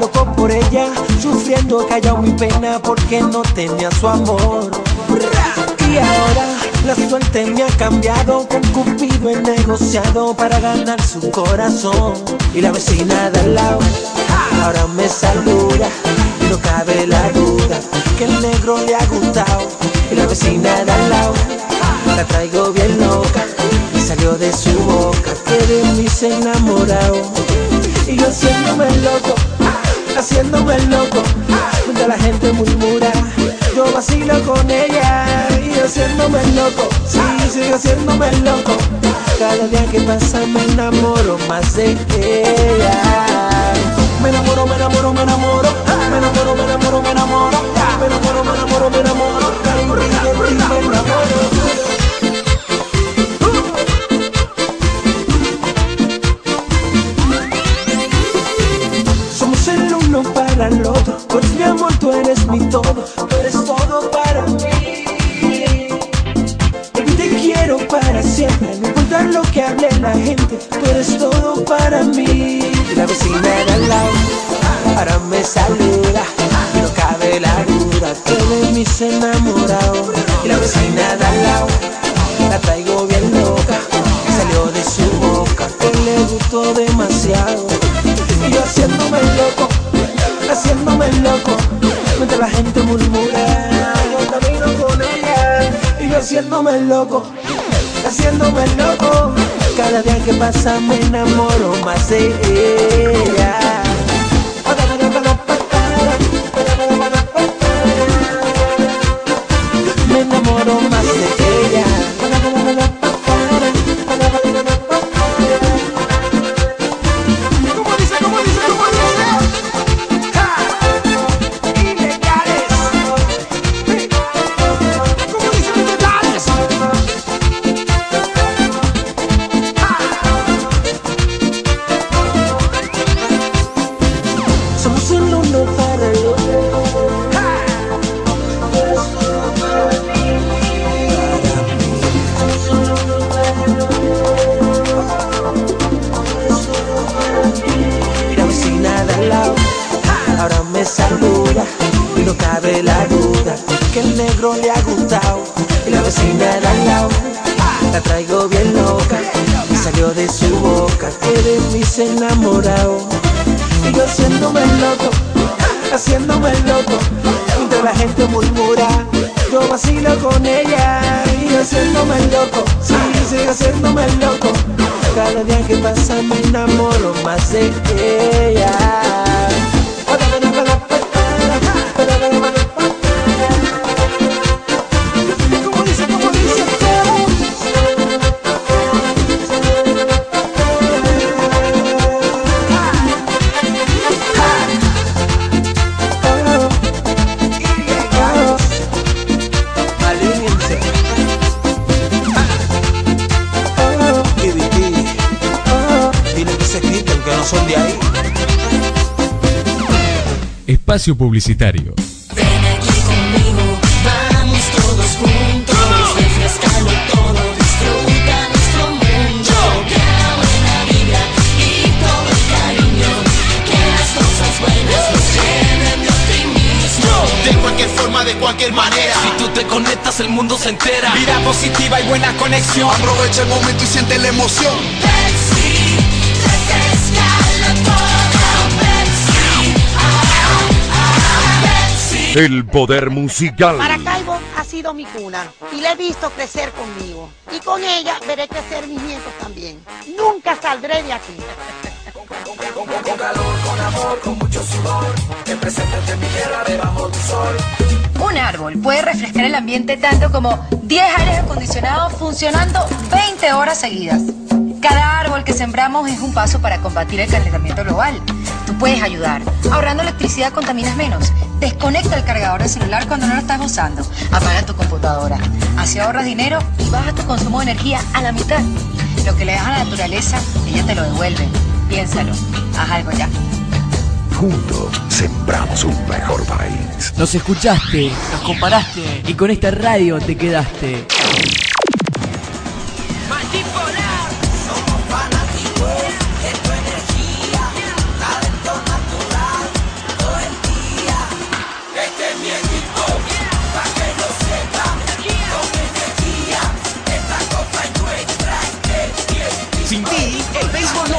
Loco por ella, sufriendo callado mi pena porque no tenía su amor. Y ahora la suerte me ha cambiado, con Cupido he negociado para ganar su corazón. Y la vecina de al lado ahora me saluda y no cabe la duda que el negro le ha gustado. Y la vecina de al lado la traigo bien loca y salió de su boca que de mí se enamorado. Y yo haciéndome loco, haciéndome loco, cuando la gente murmura, yo vacilo con ella haciéndome loco, sí, sigo haciéndome loco. Cada día que pasa me enamoro más de ella. Me enamoro, me enamoro, me enamoro, me enamoro, me enamoro, me enamoro, me enamoro, me enamoro, me enamoro, me enamoro. Somos el uno para el otro, pues mi amor tú eres mi todo lo que hable la gente, tú eres todo para mí. La vecina de al lado, ahora me saluda, no cabe la duda que de mí se enamorado. Y la vecina de al lado, la traigo bien loca, salió de su boca, que le gustó demasiado. Y yo haciéndome loco, haciéndome loco, mientras la gente murmura, yo camino con ella. Y yo haciéndome loco, haciéndome loco, cada día que pasa me enamoro más de ella. stamina Espacio Publicitario. Ven aquí conmigo, vamos todos juntos, refrescalo todo, disfruta nuestro mundo, que la buena vibra y todo el cariño, que las cosas buenas nos llenen de optimismo. De cualquier forma, de cualquier manera. Si tú te conectas, el mundo se entera. Vida positiva y buena conexión. Aprovecha el momento y siente la emoción. El poder musical. Maracaibo ha sido mi cuna y la he visto crecer conmigo. Y con ella veré crecer mis nietos también. Nunca saldré de aquí. Con calor, con amor, con mucho sudor, mi tierra debajo del sol. Un árbol puede refrescar el ambiente tanto como 10 aires acondicionados funcionando 20 horas seguidas. Cada árbol que sembramos es un paso para combatir el calentamiento global. Tú puedes ayudar. Ahorrando electricidad contaminas menos. Desconecta el cargador del celular cuando no lo estás usando. Apaga tu computadora. Así ahorras dinero y baja tu consumo de energía a la mitad. Lo que le das a la naturaleza, ella te lo devuelve. Piénsalo. Haz algo ya. Juntos sembramos un mejor país. Nos escuchaste, nos comparaste y con esta radio te quedaste.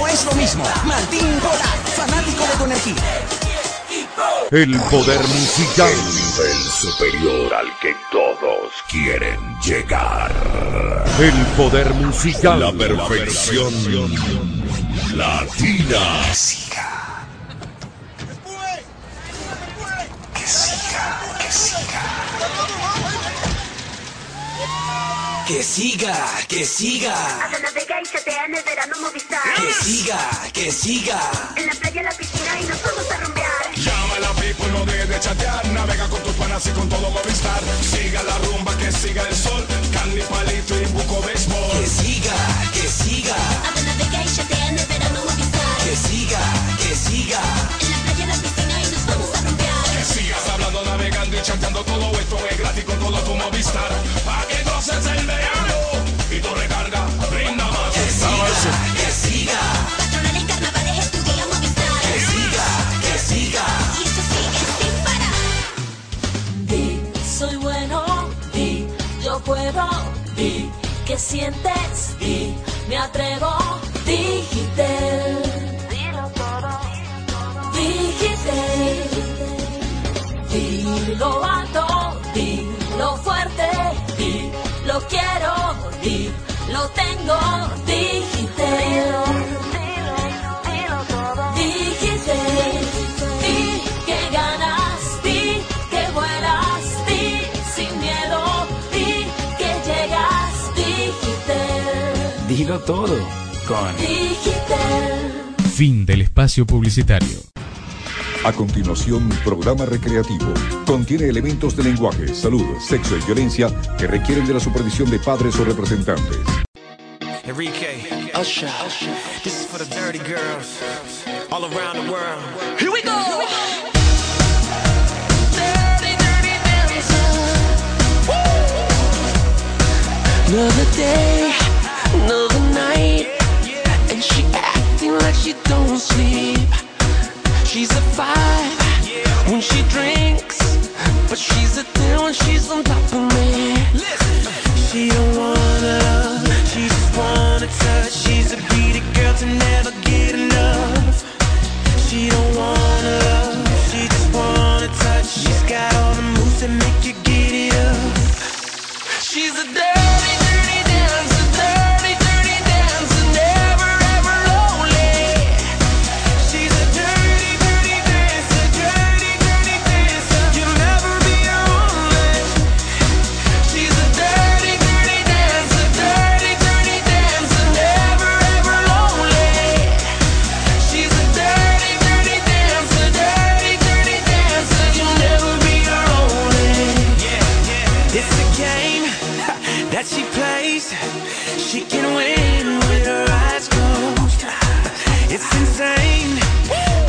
Es lo mismo. Martín Polar, fanático de tu energía. El poder musical. El nivel superior al que todos quieren llegar. El poder musical. La perfección latina. Que siga, que siga, Hasta navega y chatea en el verano Movistar. que siga, que siga. En la playa, en la piscina y nos vamos a rumbear. Llama a la people, no dejes de chatear. Navega con tus panas y con todo Movistar. Siga la rumba, que siga el sol. Candy, palito y buco béisbol. Que siga, que siga, Hasta navega y chatea en el verano Movistar. que siga, que siga. En la playa, en la piscina y nos vamos a rumbear. Que sigas hablando, navegando y chateando. Todo esto es Dilo todo con Digital. fin del espacio publicitario. A continuación, programa recreativo. Contiene elementos de lenguaje, salud, sexo y violencia que requieren de la supervisión de padres o representantes. Enrique, Usher, this is for the dirty girls all around the world. Here we go. Dirty, dirty dancer. Another day, don't sleep. She's a five when she drinks, but she's a ten when she's on top of me. She don't wanna love, she just wanna touch. She's a girl to never get enough. She don't wanna love, she just wanna touch. She's got all the moves that make you get it up. She's a that she plays. She can win with her eyes closed. It's insane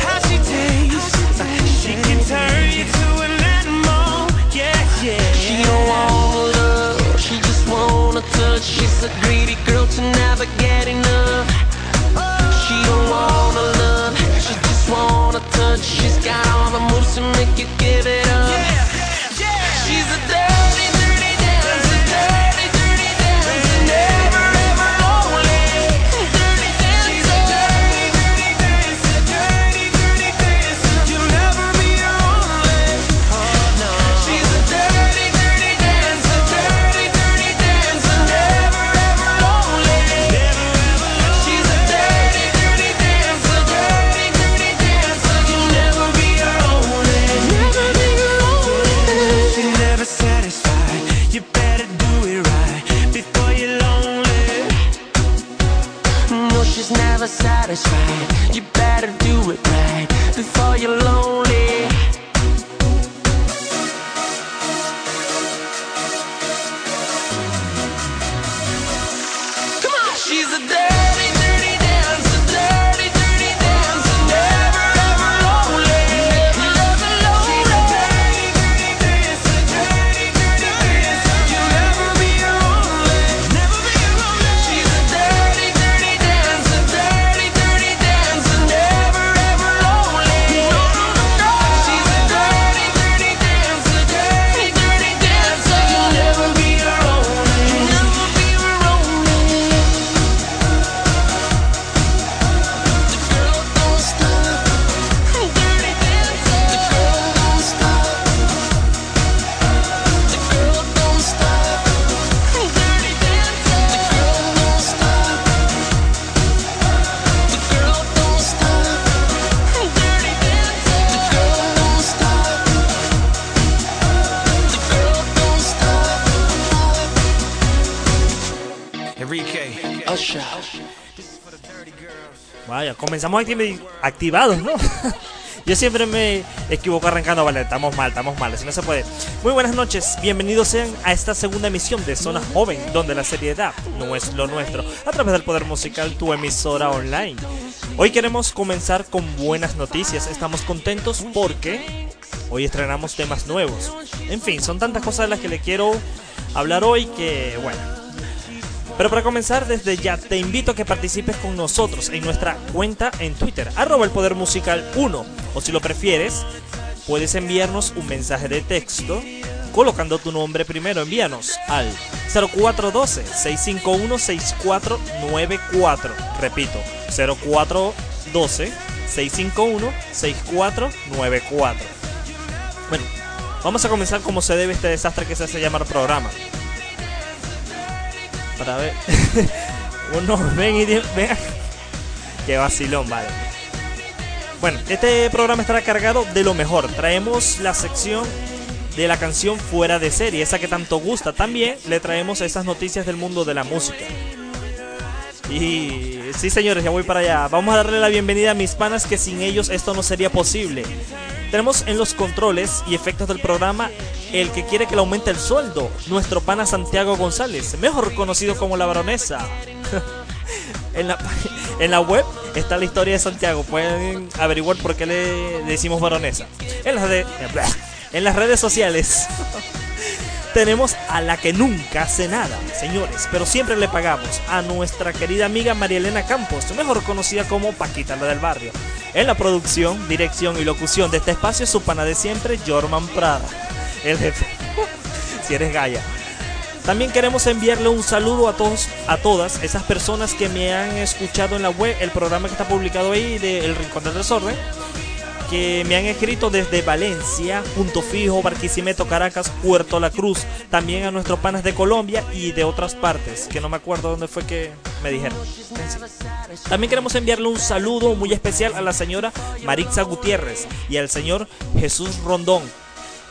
how she takes. She can turn you to an animal. Yeah, yeah. She don't want love. She just wanna touch. She's a greedy girl to never get enough. She don't wanna love. She just wanna touch. She's got all the moves to make you. satisfied. Usher. Vaya, comenzamos activados, ¿no? Yo siempre me equivoco arrancando, vale, estamos mal, estamos mal, así no se puede. Muy buenas noches, bienvenidos sean a esta segunda emisión de Zona Joven, donde la seriedad no es lo nuestro, a través del poder musical tu emisora online. Hoy queremos comenzar con buenas noticias, estamos contentos porque hoy estrenamos temas nuevos. En fin, son tantas cosas de las que le quiero hablar hoy que, bueno, pero para comenzar, desde ya te invito a que participes con nosotros en nuestra cuenta en Twitter, arroba el poder musical 1. O si lo prefieres, puedes enviarnos un mensaje de texto colocando tu nombre primero. Envíanos al 0412-651-6494. Repito, 0412-651-6494. Bueno, vamos a comenzar como se debe este desastre que se hace llamar programa para ver. Uno, ven y ven. Qué vacilón, vale. Bueno, este programa estará cargado de lo mejor. Traemos la sección de la canción fuera de serie, esa que tanto gusta. También le traemos esas noticias del mundo de la música. Y sí, señores, ya voy para allá. Vamos a darle la bienvenida a mis panas que sin ellos esto no sería posible. Tenemos en los controles y efectos del programa el que quiere que le aumente el sueldo, nuestro pana Santiago González, mejor conocido como la baronesa. en, la, en la web está la historia de Santiago, pueden averiguar por qué le decimos baronesa. En las, en las redes sociales tenemos a la que nunca hace nada, señores, pero siempre le pagamos a nuestra querida amiga María Elena Campos, mejor conocida como Paquita la del barrio. En la producción, dirección y locución de este espacio, su pana de siempre, Jorman Prada, el jefe. si eres Gaia. También queremos enviarle un saludo a todos, a todas esas personas que me han escuchado en la web, el programa que está publicado ahí de El Rincón del Desorden, que me han escrito desde Valencia, Punto Fijo, Barquisimeto, Caracas, Puerto La Cruz, también a nuestros panas de Colombia y de otras partes, que no me acuerdo dónde fue que me dijeron. También queremos enviarle un saludo muy especial a la señora Marixa Gutiérrez y al señor Jesús Rondón,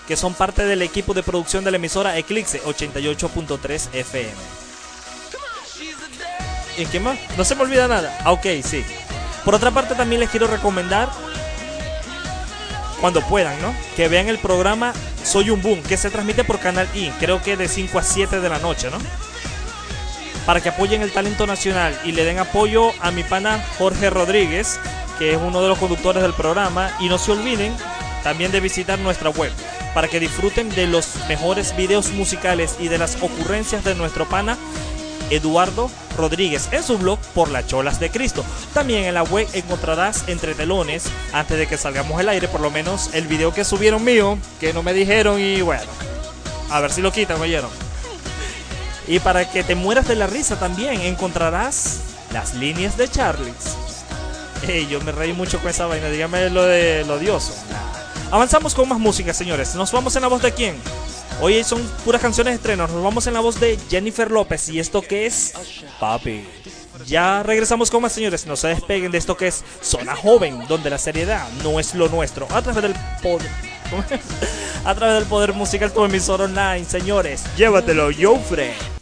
que son parte del equipo de producción de la emisora Eclipse 88.3 FM. ¿Y qué más? No se me olvida nada. Ah, ok, sí. Por otra parte, también les quiero recomendar, cuando puedan, ¿no? Que vean el programa Soy un Boom, que se transmite por Canal I, creo que de 5 a 7 de la noche, ¿no? Para que apoyen el talento nacional y le den apoyo a mi pana Jorge Rodríguez, que es uno de los conductores del programa. Y no se olviden también de visitar nuestra web para que disfruten de los mejores videos musicales y de las ocurrencias de nuestro pana Eduardo Rodríguez en su blog Por las Cholas de Cristo. También en la web encontrarás entre telones, antes de que salgamos al aire, por lo menos el video que subieron mío, que no me dijeron y bueno, a ver si lo quitan, oyeron. Y para que te mueras de la risa también encontrarás las líneas de Charlie. Ey, yo me reí mucho con esa vaina, dígame lo de lo odioso. Avanzamos con más música, señores. Nos vamos en la voz de quién? Hoy son puras canciones de estreno. Nos vamos en la voz de Jennifer López. ¿Y esto qué es? Papi. Ya regresamos con más, señores. No se despeguen de esto que es Zona Joven, donde la seriedad no es lo nuestro. A través del poder. A través del poder musical tu emisor online, señores. Llévatelo, Jofre.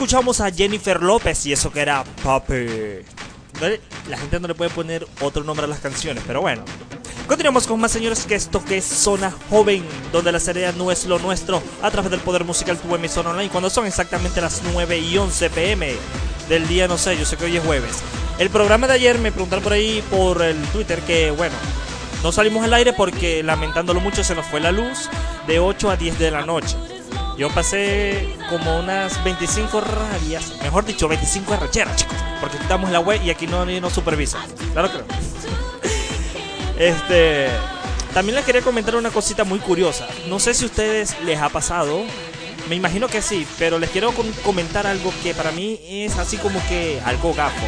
Escuchamos a Jennifer López y eso que era Papi. La gente no le puede poner otro nombre a las canciones, pero bueno. Continuamos con más señores que esto que es Zona Joven, donde la seriedad no es lo nuestro, a través del Poder Musical tu emisora online, cuando son exactamente las 9 y 11 pm del día, no sé, yo sé que hoy es jueves. El programa de ayer me preguntaron por ahí por el Twitter que, bueno, no salimos al aire porque lamentándolo mucho se nos fue la luz de 8 a 10 de la noche. Yo pasé como unas 25 rabias, mejor dicho, 25 arrecheras, chicos, porque quitamos la web y aquí no, no supervisa. Claro que no. Este. También les quería comentar una cosita muy curiosa. No sé si a ustedes les ha pasado. Me imagino que sí, pero les quiero com- comentar algo que para mí es así como que algo gafo.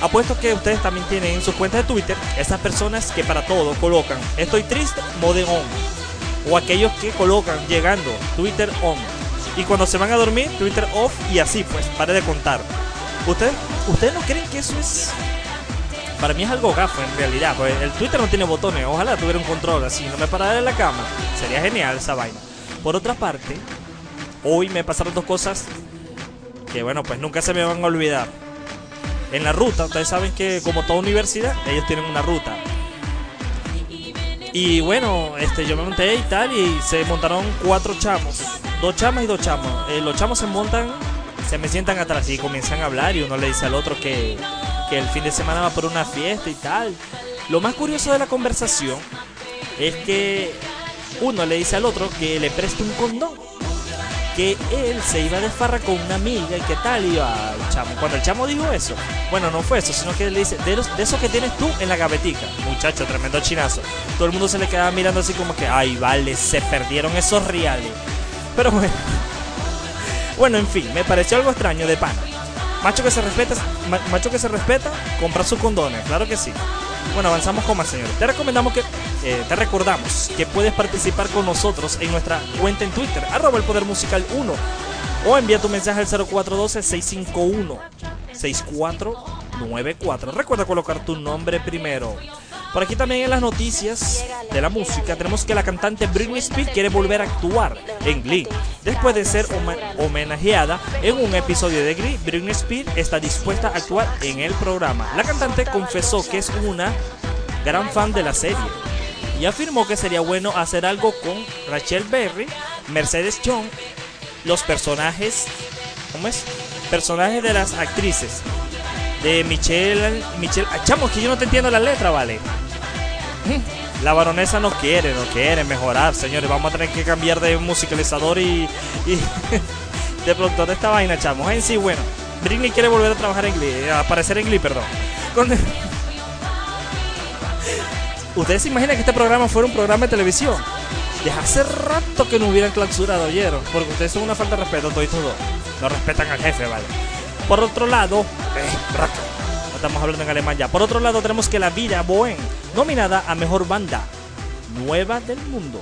Apuesto que ustedes también tienen en sus cuentas de Twitter esas personas que para todo colocan estoy triste, mode on. O aquellos que colocan llegando Twitter on. Y cuando se van a dormir, Twitter off y así pues, pare de contar. ¿Ustedes, ¿Ustedes no creen que eso es para mí es algo gafo en realidad, pues el Twitter no tiene botones, ojalá tuviera un control así, no me parara en la cama, sería genial esa vaina. Por otra parte, hoy me pasaron dos cosas que bueno, pues nunca se me van a olvidar. En la ruta, ustedes saben que como toda universidad, ellos tienen una ruta. Y bueno, este, yo me monté y tal, y se montaron cuatro chamos, dos chamas y dos chamos. Eh, los chamos se montan, se me sientan atrás y comienzan a hablar y uno le dice al otro que, que el fin de semana va por una fiesta y tal. Lo más curioso de la conversación es que uno le dice al otro que le preste un condón. Que él se iba de farra con una amiga y qué tal iba el chamo. Cuando el chamo dijo eso, bueno, no fue eso, sino que él le dice, de, los- de eso que tienes tú en la gavetica. Muchacho, tremendo chinazo. Todo el mundo se le quedaba mirando así como que, ay, vale, se perdieron esos reales. Pero bueno. Bueno, en fin, me pareció algo extraño de pana. Macho que se respeta, ma- macho que se respeta, compra sus condones, claro que sí. Bueno, avanzamos con más, señores. Te recomendamos que, eh, te recordamos que puedes participar con nosotros en nuestra cuenta en Twitter, arroba el poder musical 1, o envía tu mensaje al 0412-651-6494. Recuerda colocar tu nombre primero. Por aquí también en las noticias de la música tenemos que la cantante Britney Spears quiere volver a actuar en Glee. Después de ser homenajeada en un episodio de Glee, Britney Spears está dispuesta a actuar en el programa. La cantante confesó que es una gran fan de la serie y afirmó que sería bueno hacer algo con Rachel Berry, Mercedes Young, los personajes, ¿cómo es? Personajes de las actrices de Michelle, Michelle, ah, chamo, que yo no te entiendo la letra, vale. La baronesa no quiere, no quiere mejorar, señores. Vamos a tener que cambiar de musicalizador y, y de productor de esta vaina, chamo. En sí, bueno, Britney quiere volver a trabajar en Glee, a aparecer en Glee, perdón. Con- ¿Ustedes se imaginan que este programa fuera un programa de televisión? Desde hace rato que no hubieran clausurado, ¿oyeron? Porque ustedes son una falta de respeto, todos dos. No respetan al jefe, ¿vale? Por otro lado, eh, rato. No estamos hablando en alemán ya. Por otro lado, tenemos que La Vida Bohem, nominada a Mejor Banda Nueva del Mundo.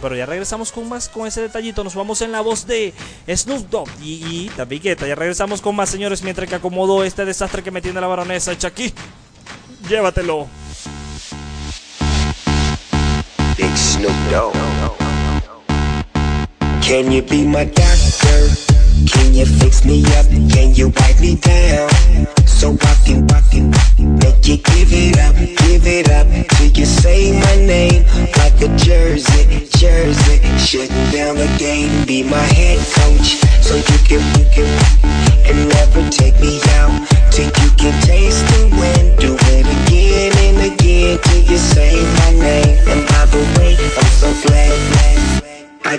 Pero ya regresamos con más, con ese detallito. Nos vamos en la voz de Snoop Dogg y, y. Ya regresamos con más, señores, mientras que acomodo este desastre que me tiene la baronesa aquí. Llévatelo. Snoop Dogg. Can you be my doctor? Can you fix me up? Can you wipe me down? So I can, I can make you give it up, give it up Till you say my name like a jersey, jersey Shutting down the game, be my head coach So you can, you can, and never take me out Till you can taste the wind, do it again and again Till you say my name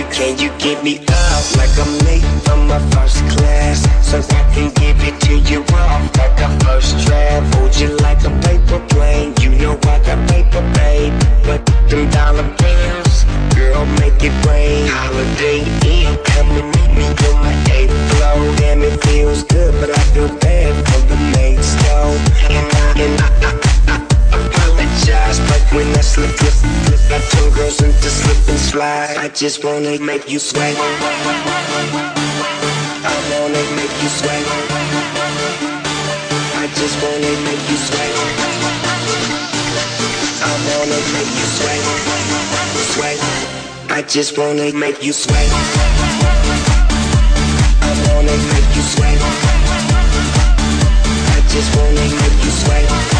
You, can you get me up like I'm late from my first class? So I can give it to you off like a first draft. Hold you like a paper plane. You know I got paper, babe. But them dollar bills, girl, make it rain. Holiday Inn, come and meet me on my eighth floor. Damn, it feels good, but I feel bad for the mates, though. And I, and I, I, I, I but when I slip, slip, slip, I turn girls into slip and slide. I just wanna make you sweat. I wanna make you sweat. I just wanna make you sweat. I wanna make you sweat. Sweat. I just wanna make you sweat. I wanna make you sweat. I just wanna make you sweat.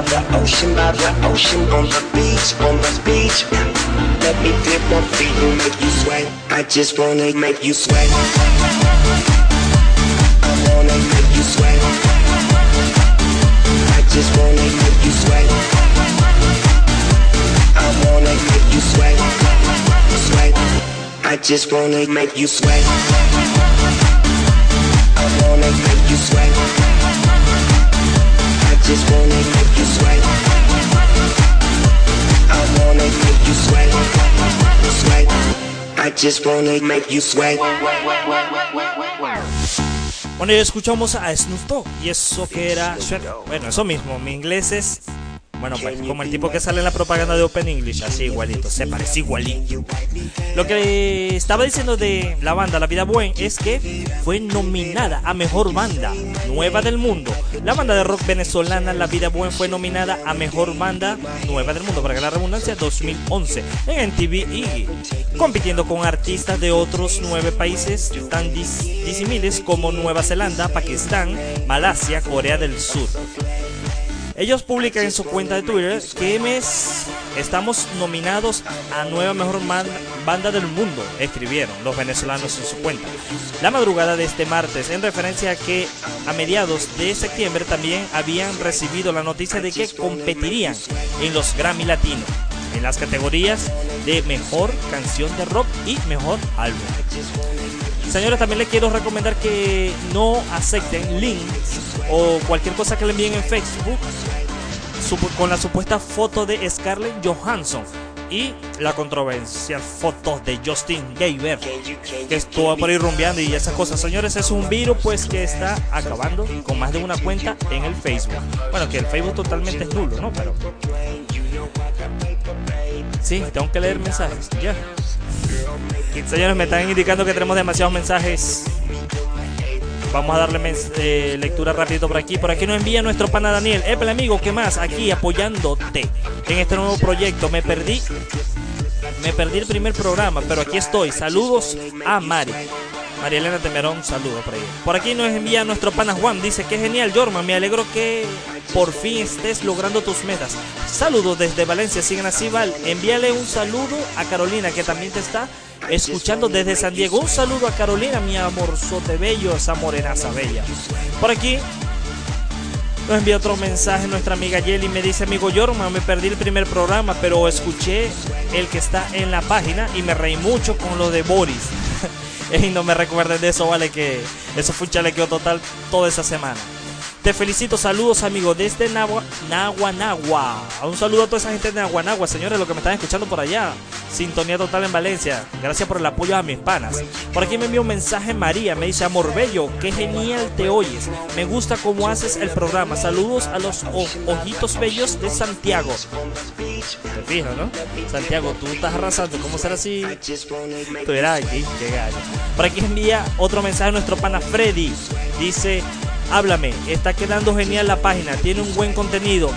by the ocean, by the ocean, on the beach, on the beach. Let me dip my feet and make you sweat. I just wanna make you sweat. I wanna make you sweat. I just wanna make you sweat. I wanna make you sweat. Sweat. I just wanna make you sweat. I wanna make you sweat. Bueno, ya escuchamos a Snoop Dogg y eso que era. Bueno, eso mismo, mi inglés es. Bueno, pues como el tipo que sale en la propaganda de Open English, así igualito, se parece igualito. Lo que estaba diciendo de la banda La Vida Buen es que fue nominada a Mejor Banda Nueva del Mundo. La banda de rock venezolana La Vida Buen fue nominada a Mejor Banda Nueva del Mundo, para que la redundancia, 2011 en MTV Iggy, compitiendo con artistas de otros nueve países tan dis- disímiles como Nueva Zelanda, Pakistán, Malasia, Corea del Sur. Ellos publican en su cuenta de Twitter que mes estamos nominados a nueva mejor banda del mundo, escribieron los venezolanos en su cuenta. La madrugada de este martes, en referencia a que a mediados de septiembre también habían recibido la noticia de que competirían en los Grammy Latino en las categorías de mejor canción de rock y mejor álbum. Señores, también les quiero recomendar que no acepten links o cualquier cosa que le envíen en Facebook con la supuesta foto de Scarlett Johansson y la controversial foto de Justin Bieber que estuvo por ahí rumbeando y esas cosas. Señores, es un virus pues que está acabando con más de una cuenta en el Facebook. Bueno, que el Facebook totalmente es nulo, ¿no? Pero sí, tengo que leer mensajes. Ya. Señores, me están indicando que tenemos demasiados mensajes. Vamos a darle eh, lectura rapidito por aquí. Por aquí nos envía nuestro pana Daniel. Eple amigo, ¿qué más? Aquí apoyándote en este nuevo proyecto. Me perdí. Me perdí el primer programa, pero aquí estoy. Saludos a Mari. María Elena Temerón, saludos por ahí. Por aquí nos envía nuestro pana Juan. Dice que genial, Jorma. Me alegro que por fin estés logrando tus metas. Saludos desde Valencia. Sigan así, Val. Envíale un saludo a Carolina, que también te está escuchando desde San Diego. Un saludo a Carolina, mi amorzote bello, esa morenaza bella. Por aquí nos envía otro mensaje nuestra amiga Yeli. Me dice, amigo Yorma, me perdí el primer programa, pero escuché el que está en la página y me reí mucho con lo de Boris. Ey, no me recuerden de eso, vale, que eso fue un chalequeo total toda esa semana. Te felicito, saludos amigo desde Nagua, Nagua Nagua. Un saludo a toda esa gente de Nagua Nagua, señores, los que me están escuchando por allá. Sintonía total en Valencia. Gracias por el apoyo a mis panas. Por aquí me envió un mensaje María, me dice, amor bello, qué genial te oyes. Me gusta cómo haces el programa. Saludos a los ojitos bellos de Santiago. Te fijas, ¿no? Santiago, tú estás arrasando. ¿Cómo será así? Estuviera aquí, qué gallo. Por aquí envía otro mensaje a nuestro pana Freddy. Dice, háblame, está quedando genial la página, tiene un buen contenido.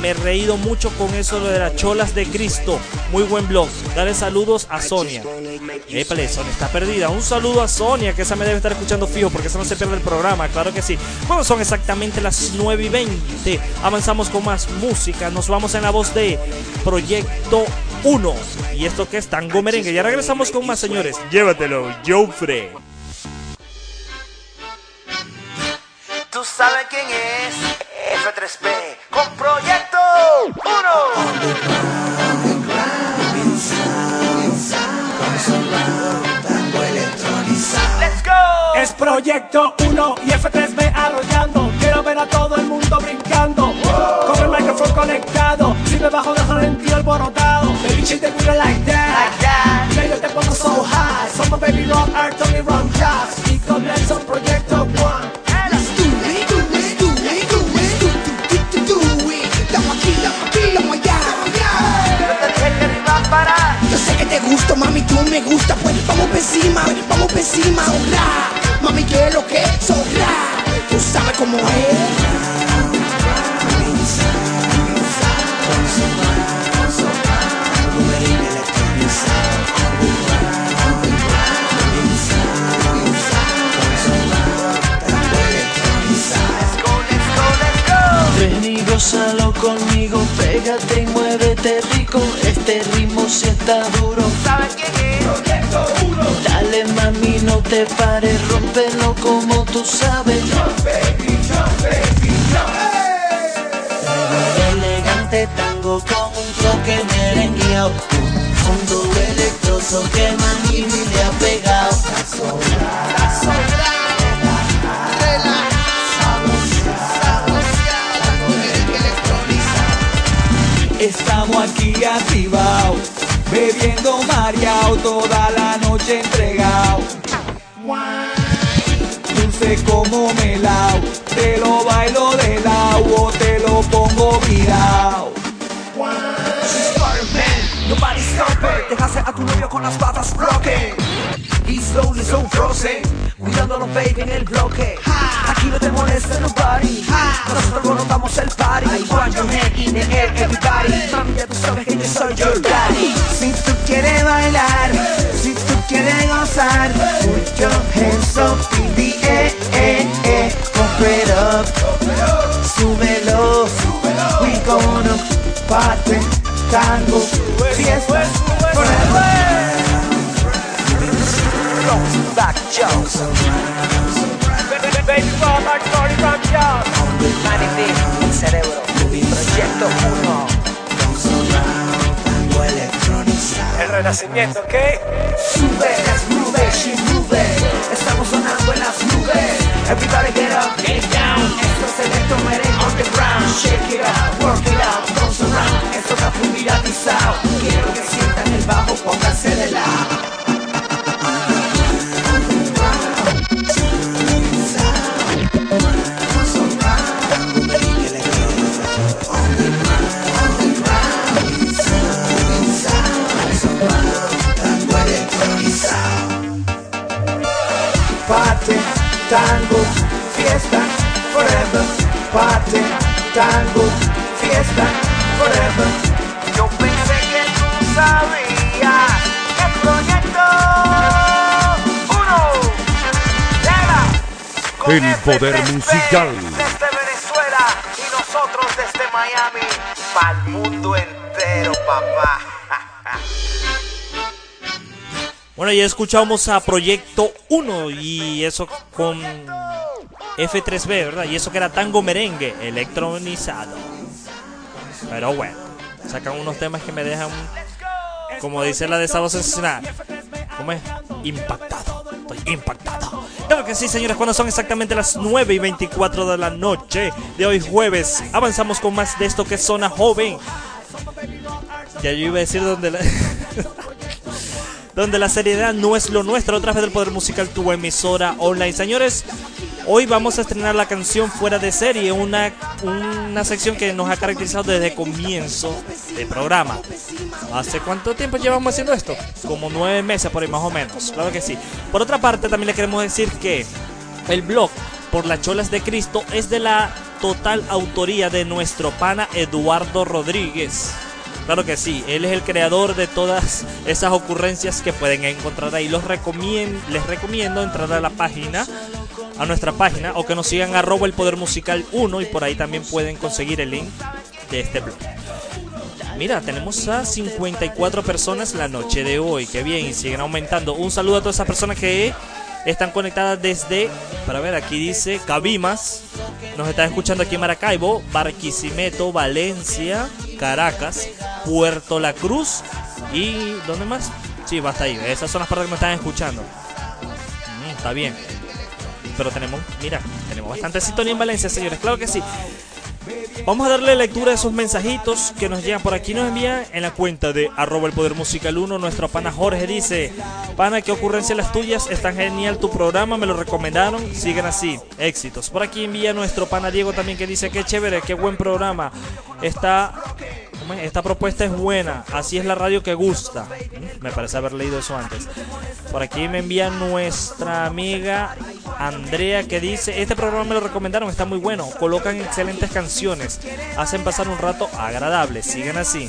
Me he reído mucho con eso de las cholas de Cristo. Muy buen blog. Dale saludos a Sonia. Épale, Sonia está perdida. Un saludo a Sonia, que esa me debe estar escuchando fijo porque esa no se pierde el programa. Claro que sí. Bueno, son exactamente las 9 y 20. Avanzamos con más música. Nos vamos en la voz de Proyecto 1. Y esto que es Tango Merengue. Ya regresamos con más, señores. Llévatelo, Joffre. ¿Tú sabes quién es? F3P con Proyecto 1. Let's go. Es Proyecto 1 y F3B arrollando. Quiero ver a todo el mundo brincando. Con el micrófono conectado. Si me bajo, dejo en ti alborotado. Baby, shit, te cuida like that. Ya yo te pongo so high. Somos Baby Rock, Art, Tony Ron Jazz. Y comienza un Proyecto te gusto, mami, tú me gusta, pues vamos pa' encima, vamos pa' encima, zorra. Mami, ¿qué es lo que es? Tú sabes cómo es. Ven y gózalo conmigo, pégate y muévete rico. Este ritmo si está duro. ¿Sabes quién es? Proyecto 1. Dale mami, no te pares, rómpelo como tú sabes. Elegante tango con un toque merengueado. Un fondo electroso que mami le ha pegado. Estamos aquí activados, bebiendo mareado, toda la noche entregado. Dulce como melao, te lo bailo de lado te lo pongo virao. Nobody stop it. A tu novio con las patas broken. He's slowly so frozen. Cuidándolo, baby, en el bloque. Aquí no te molesta nobody. Nosotros montamos el party. I want your hand in the air, everybody. Mami, ya tú sabes que yo soy your daddy. Si tú quieres bailar, si tú quieres gozar, put your hands up in the air, eh, eh, pump it up, súbelo, we gonna party, tango, fiesta, forever. Back jokes. Baby, rock like Tony Rock Jones. B, el cerebro. Proyecto 1. El renacimiento, ¿ok? Sube, move it, she move. Estamos sonando en las nubes. Everybody get up, get down. Esto es electro merengue on the ground. Shake it up, work it out, don't surround. Esto está full viralizado. Quiero que sientan el bajo, pónganse de lado. Tango, fiesta, forever. Party, tango, fiesta, forever. Yo pensé que tú sabías que Proyecto 1 llega con El poder FTP musical. desde Venezuela y nosotros desde Miami para el mundo entero, papá. Bueno, ya escuchamos a Proyecto 1 y eso con F3B, ¿verdad? Y eso que era tango merengue, electronizado. Pero bueno, sacan unos temas que me dejan, como dice la de voz sensacional, ¿cómo es? Impactado. estoy impactado. Claro que sí, señores, cuando son exactamente las 9 y 24 de la noche de hoy jueves, avanzamos con más de esto que es Zona Joven. Ya yo iba a decir donde la... donde la seriedad no es lo nuestro, otra vez del Poder Musical, tu emisora online. Señores, hoy vamos a estrenar la canción Fuera de Serie, una, una sección que nos ha caracterizado desde comienzo del programa. ¿Hace cuánto tiempo llevamos haciendo esto? Como nueve meses por ahí más o menos, claro que sí. Por otra parte, también le queremos decir que el blog por las cholas de Cristo es de la total autoría de nuestro pana Eduardo Rodríguez. Claro que sí, él es el creador de todas esas ocurrencias que pueden encontrar ahí. Los recomien- les recomiendo entrar a la página, a nuestra página, o que nos sigan arroba el poder musical 1 y por ahí también pueden conseguir el link de este blog. Mira, tenemos a 54 personas la noche de hoy. Qué bien, y siguen aumentando. Un saludo a todas esas personas que están conectadas desde, para ver, aquí dice Cabimas. Nos están escuchando aquí en Maracaibo, Barquisimeto, Valencia, Caracas, Puerto La Cruz y ¿dónde más? Sí, basta ahí. Esas son las partes que me están escuchando. Mm, está bien. Pero tenemos, mira, tenemos bastante sintonía en Valencia, señores. Claro que sí. Vamos a darle lectura a esos mensajitos que nos llegan por aquí. Nos envían en la cuenta de arroba el poder musical 1. Nuestro pana Jorge dice: Pana, qué ocurrencia las tuyas. Es tan genial tu programa. Me lo recomendaron. Sigan así. Éxitos. Por aquí envía nuestro pana Diego también que dice: Qué chévere, qué buen programa. Esta, esta propuesta es buena. Así es la radio que gusta. Mm, Me parece haber leído eso antes. Por aquí me envía nuestra amiga Andrea que dice, este programa me lo recomendaron, está muy bueno, colocan excelentes canciones, hacen pasar un rato agradable, siguen así.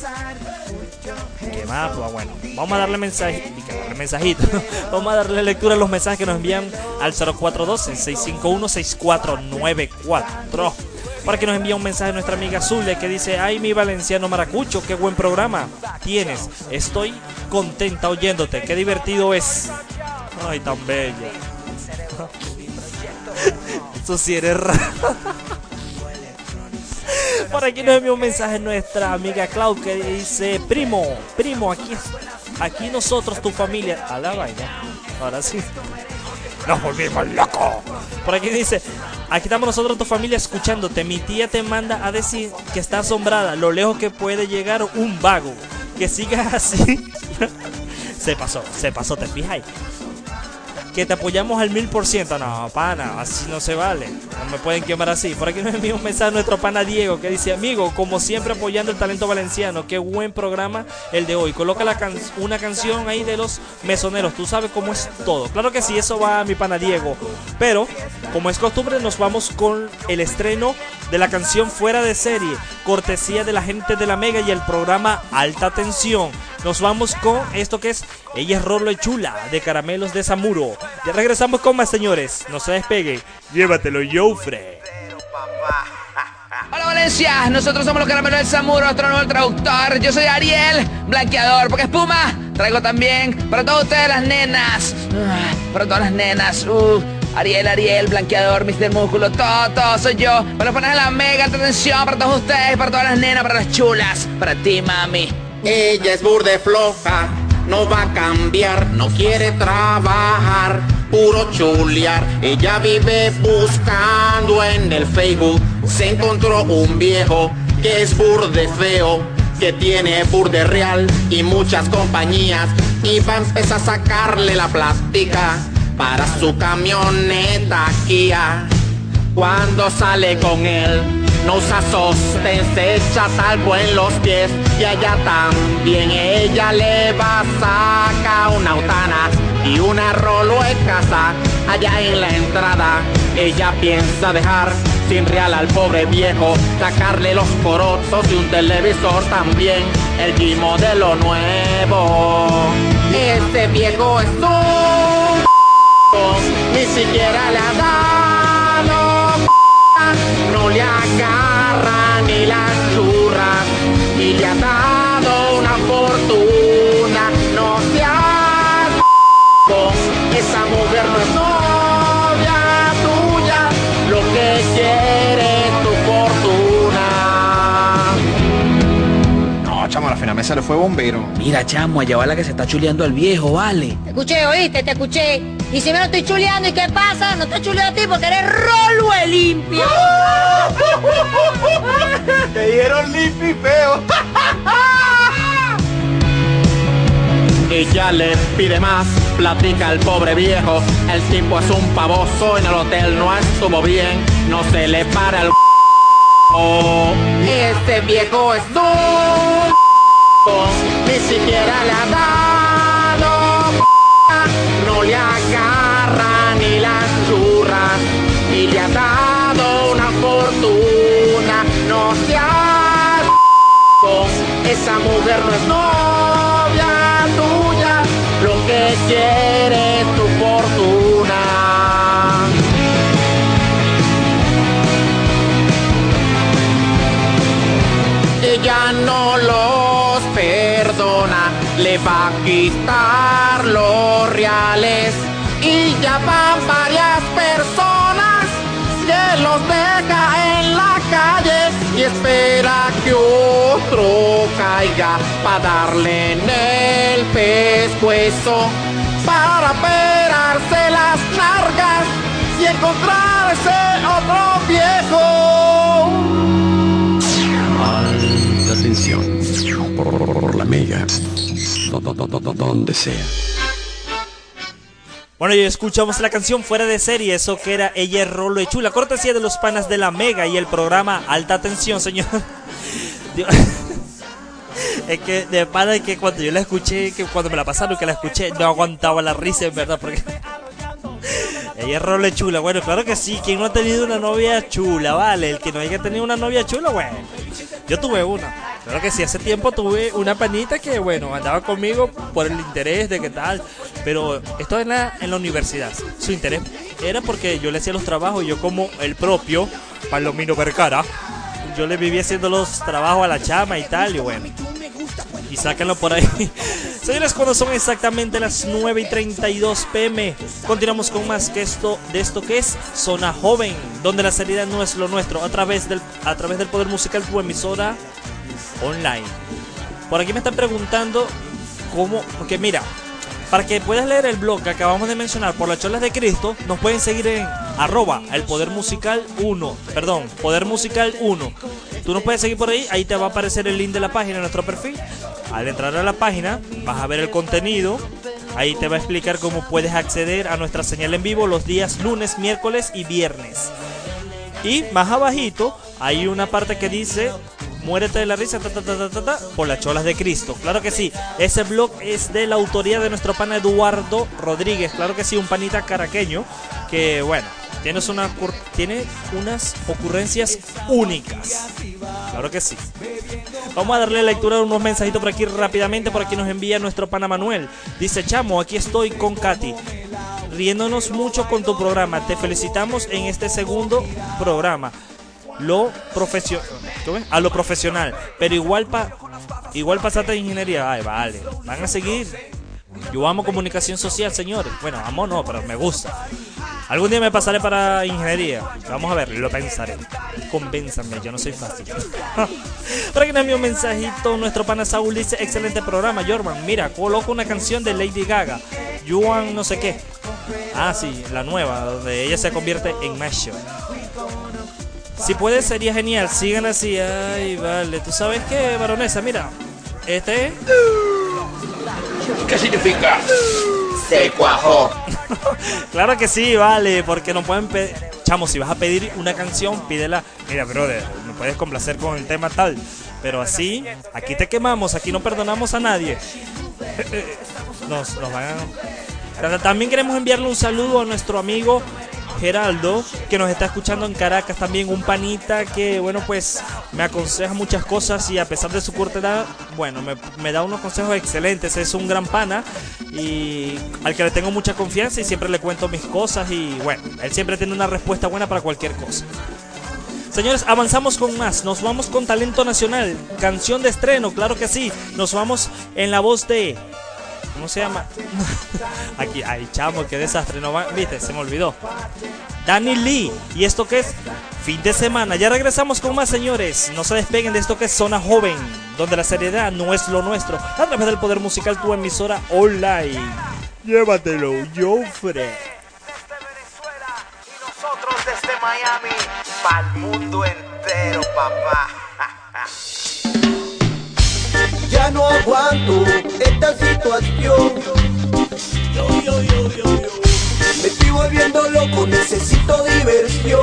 ¿Qué más? Pues bueno, vamos a darle mensaje, darle mensajito. vamos a darle lectura a los mensajes que nos envían al 0412-651-6494. Para que nos envíe un mensaje nuestra amiga Zule que dice, ay mi valenciano maracucho, qué buen programa tienes. Estoy contenta oyéndote, qué divertido es. Ay, tan bella. Eso sí eres raro. Por aquí nos envió un mensaje nuestra amiga Clau que dice, primo, primo, aquí, aquí nosotros, tu familia. A la vaina. Ahora sí. Nos volvimos locos. Por aquí dice, aquí estamos nosotros, tu familia, escuchándote. Mi tía te manda a decir que está asombrada, lo lejos que puede llegar un vago. Que sigas así. se pasó, se pasó, te fijas. Que te apoyamos al mil por ciento. No, pana, así no se vale. No me pueden quemar así. Por aquí nos envía un mensaje nuestro pana Diego que dice, amigo, como siempre apoyando el talento valenciano. Qué buen programa el de hoy. Coloca una canción ahí de los mesoneros. Tú sabes cómo es todo. Claro que sí, eso va a mi pana Diego. Pero, como es costumbre, nos vamos con el estreno de la canción Fuera de Serie. Cortesía de la gente de la Mega y el programa Alta Tensión. Nos vamos con esto que es Ella es Rolo Chula de Caramelos de Zamuro. Ya regresamos con más, señores. No se despeguen. Llévatelo, Joffre. Hola Valencia, nosotros somos los caramelos del Samuro, nuestro nuevo traductor. Yo soy Ariel, blanqueador, porque espuma traigo también para todas ustedes las nenas. Ah, Para todas las nenas. Uh, Ariel, Ariel, blanqueador, Mr. Músculo, todo, todo soy yo. Para poner la mega atención para todos ustedes, para todas las nenas, para las chulas, para ti, mami. Ella es burde floja, no va a cambiar, no quiere trabajar, puro chulear. Ella vive buscando en el Facebook, se encontró un viejo que es burde feo, que tiene burde real y muchas compañías. Y va a empezar a sacarle la plástica para su camioneta Kia. Cuando sale con él, no usa sostén, se echa talco en los pies y allá también ella le va a sacar una autana y una rolo en casa, allá en la entrada. Ella piensa dejar sin real al pobre viejo, sacarle los corotos y un televisor también, el G modelo nuevo. Este viejo es un ni siquiera le ha dado no le agarra ni las churras y le ha la final me se le fue bombero. Mira, chamo, allá va la que se está chuleando al viejo, vale. Te escuché, oíste, te escuché. Y si me lo estoy chuleando, ¿y qué pasa? No te chuleo a ti porque eres Rolo el limpio. Te dieron limpio y feo. Ella le pide más, platica el pobre viejo. El tipo es un pavoso, en el hotel no estuvo bien, no se le para el Este viejo es un ni siquiera le ha dado no le agarra ni las churras y le ha dado una fortuna. No seas esa mujer no es novia tuya, lo que quiere quitar los reales y ya van varias personas que los deja en la calle y espera que otro caiga para darle en el pescuezo para operarse las largas y encontrarse otro viejo. Alta tensión. Por la mega. Do- do- do- do- Donde sea. Bueno, y escuchamos la canción fuera de serie, eso que era Ella Rolo y Chula, cortesía de los panas de la Mega y el programa Alta Tensión, señor. Es que de pana que cuando yo la escuché, que cuando me la pasaron que la escuché, no aguantaba la risa en verdad, porque ella es y Chula. Bueno, claro que sí, quien no ha tenido una novia chula, vale, el que no haya tenido una novia chula, bueno. Yo tuve una. Claro que sí, hace tiempo tuve una panita que, bueno, andaba conmigo por el interés de qué tal. Pero esto en la, en la universidad. Su interés era porque yo le hacía los trabajos y yo como el propio Palomino Vergara. Yo le vivía haciendo los trabajos a la chama y tal, y bueno. Y sáquenlo por ahí. Señores, cuando son exactamente las 9 y 32 pm, continuamos con más que esto de esto que es Zona Joven, donde la seriedad no es lo nuestro, a través del, a través del poder musical, tu emisora online. Por aquí me están preguntando cómo, porque mira, para que puedas leer el blog que acabamos de mencionar por las cholas de Cristo, nos pueden seguir en arroba el poder musical 1, perdón, poder musical 1. Tú nos puedes seguir por ahí, ahí te va a aparecer el link de la página nuestro perfil. Al entrar a la página, vas a ver el contenido. Ahí te va a explicar cómo puedes acceder a nuestra señal en vivo los días lunes, miércoles y viernes. Y más abajito hay una parte que dice Muérete de la risa ta, ta, ta, por las cholas de Cristo. Claro que sí. Ese blog es de la autoría de nuestro pana Eduardo Rodríguez. Claro que sí, un panita caraqueño que bueno, tienes tiene unas ocurrencias únicas. Claro que sí. Vamos a darle lectura a unos mensajitos por aquí rápidamente. Por aquí nos envía nuestro pana Manuel. Dice, chamo, aquí estoy con Katy. Riéndonos mucho con tu programa. Te felicitamos en este segundo programa. Lo profesional. A lo profesional. Pero igual pa igual pasaste de ingeniería. Ay, vale. Van a seguir. Yo amo comunicación social, señores. Bueno, amo no, pero me gusta. Algún día me pasaré para ingeniería. Vamos a ver, lo pensaré. Convénzame, yo no soy fácil. Envíe un mensajito, nuestro pana dice, excelente programa, Jorman. Mira, coloco una canción de Lady Gaga. Yuan no sé qué. Ah, sí, la nueva, donde ella se convierte en macho. Si puede, sería genial. Sigan así. Ay, vale. ¿Tú sabes qué, baronesa? Mira, este... ¿Qué significa? Se cuajó. claro que sí, vale, porque no pueden pedir. Chamo, si vas a pedir una canción, pídela. Mira, brother, me puedes complacer con el tema tal. Pero así, aquí te quemamos, aquí no perdonamos a nadie. Nos, nos van a- También queremos enviarle un saludo a nuestro amigo Geraldo, que nos está escuchando en Caracas. También un panita que, bueno, pues me aconseja muchas cosas y a pesar de su corta edad, bueno, me, me da unos consejos excelentes. Es un gran pana y al que le tengo mucha confianza y siempre le cuento mis cosas y, bueno, él siempre tiene una respuesta buena para cualquier cosa. Señores, avanzamos con más. Nos vamos con talento nacional. Canción de estreno, claro que sí. Nos vamos en la voz de. ¿Cómo se llama? Aquí, ay, chamo, qué desastre. No va, viste, se me olvidó. Danny Lee. ¿Y esto qué es? Fin de semana. Ya regresamos con más, señores. No se despeguen de esto que es Zona Joven, donde la seriedad no es lo nuestro. A través del poder musical, tu emisora online. Llévatelo, desde Miami, pa'l mundo entero, papá. Ya no aguanto esta situación. Me estoy volviendo loco, necesito diversión.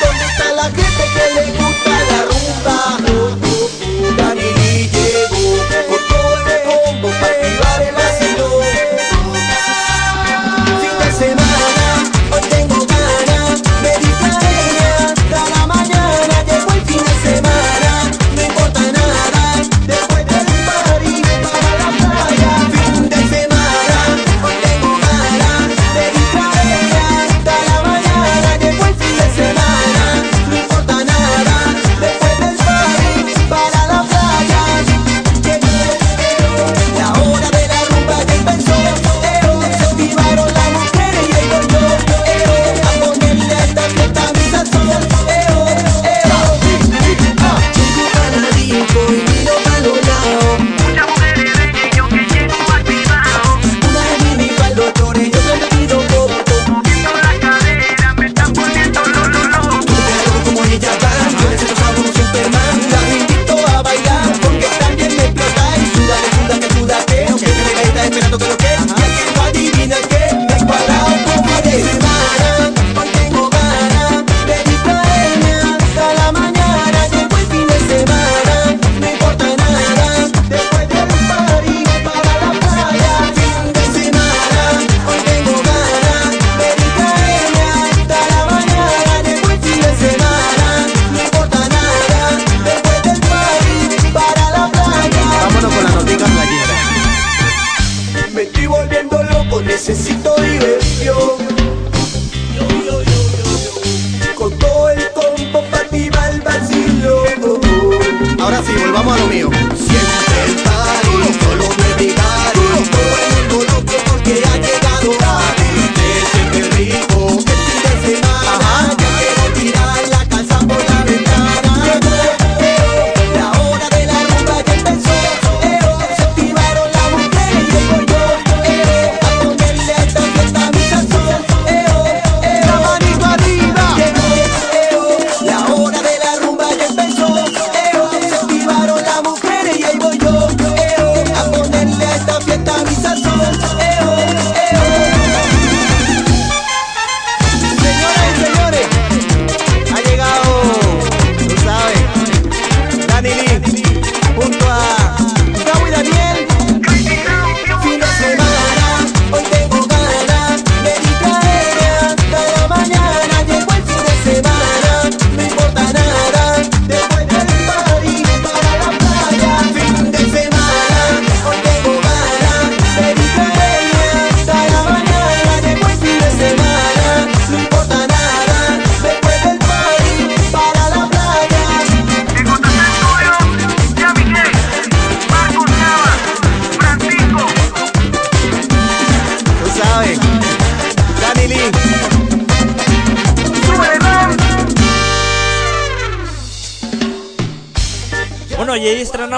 ¿Dónde está la gente que le gusta la rumba?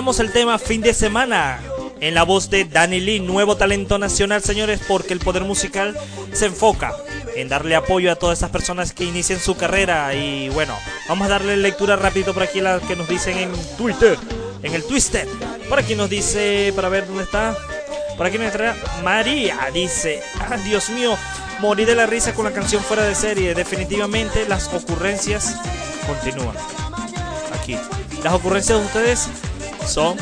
Estrenamos el tema fin de semana. En la voz de Danny Lee, nuevo talento nacional, señores, porque el poder musical se enfoca en darle apoyo a todas esas personas que inician su carrera. Y bueno, vamos a darle lectura rápido por aquí las que nos dicen en Twitter, en el Twister. Por aquí nos dice, para ver dónde está. Por aquí nos trae María, dice, ah, Dios mío, morí de la risa con la canción fuera de serie. Definitivamente las ocurrencias continúan. Aquí. Las ocurrencias de ustedes son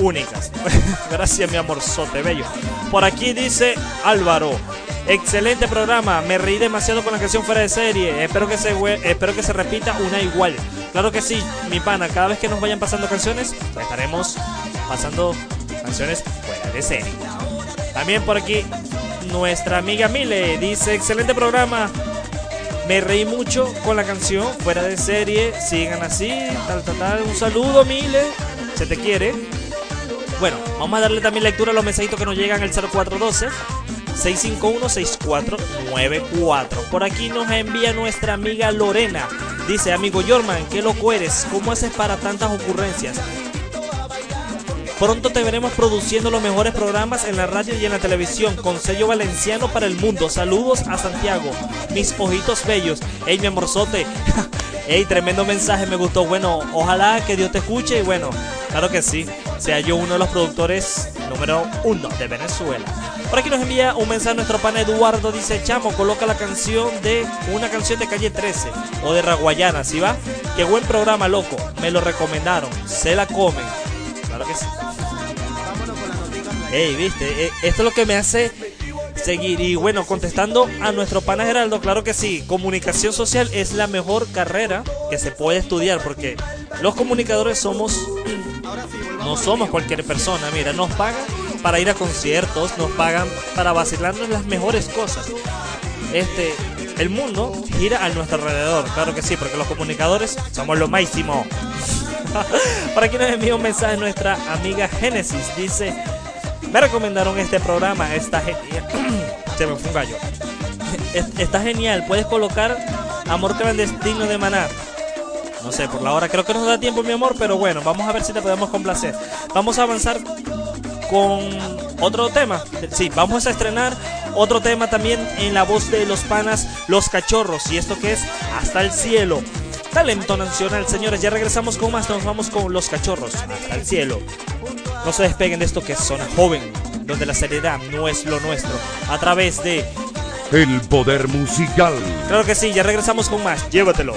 únicas. Gracias, mi amorzote bello. Por aquí dice Álvaro. Excelente programa, me reí demasiado con la canción fuera de serie. Espero que se espero que se repita una igual. Claro que sí, mi pana, cada vez que nos vayan pasando canciones, estaremos pasando canciones fuera de serie. También por aquí nuestra amiga Mile dice, "Excelente programa. Me reí mucho con la canción fuera de serie. Sigan así, tal tal tal. Un saludo, Mile. Te quiere." Bueno, vamos a darle también lectura a los mensajitos que nos llegan al 0412 651-6494. Por aquí nos envía nuestra amiga Lorena. Dice, amigo Yorman, qué loco eres. ¿Cómo haces para tantas ocurrencias? Pronto te veremos produciendo los mejores programas en la radio y en la televisión con sello valenciano para el mundo. Saludos a Santiago, mis ojitos bellos. Ey, mi amorzote. Ey, tremendo mensaje, me gustó. Bueno, ojalá que Dios te escuche y bueno, claro que sí. Sea yo uno de los productores número uno de Venezuela. Por aquí nos envía un mensaje nuestro pana Eduardo. Dice, chamo, coloca la canción de una canción de calle 13 o de Raguayana, ¿sí va? Qué buen programa, loco. Me lo recomendaron. Se la comen. Claro que sí. Ey, viste, Eh, esto es lo que me hace seguir. Y bueno, contestando a nuestro pana Geraldo, claro que sí, comunicación social es la mejor carrera que se puede estudiar porque los comunicadores somos, no somos cualquier persona, mira, nos pagan para ir a conciertos, nos pagan para vacilarnos las mejores cosas. Este, el mundo gira a nuestro alrededor, claro que sí, porque los comunicadores somos lo máximo. Por aquí nos envía un mensaje nuestra amiga Génesis, dice, me recomendaron este programa, está genial. Se me fue un gallo. Es- Está genial, puedes colocar Amor clandestino de Maná. No sé, por la hora creo que nos da tiempo, mi amor, pero bueno, vamos a ver si te podemos complacer. Vamos a avanzar con otro tema. Sí, vamos a estrenar otro tema también en la voz de los panas Los Cachorros. Y esto que es Hasta el Cielo. Talento nacional, señores. Ya regresamos con más. Nos vamos con Los Cachorros. Hasta el Cielo. No se despeguen de esto que es Zona Joven, donde la seriedad no es lo nuestro. A través de... El poder musical. Claro que sí, ya regresamos con más. Llévatelo.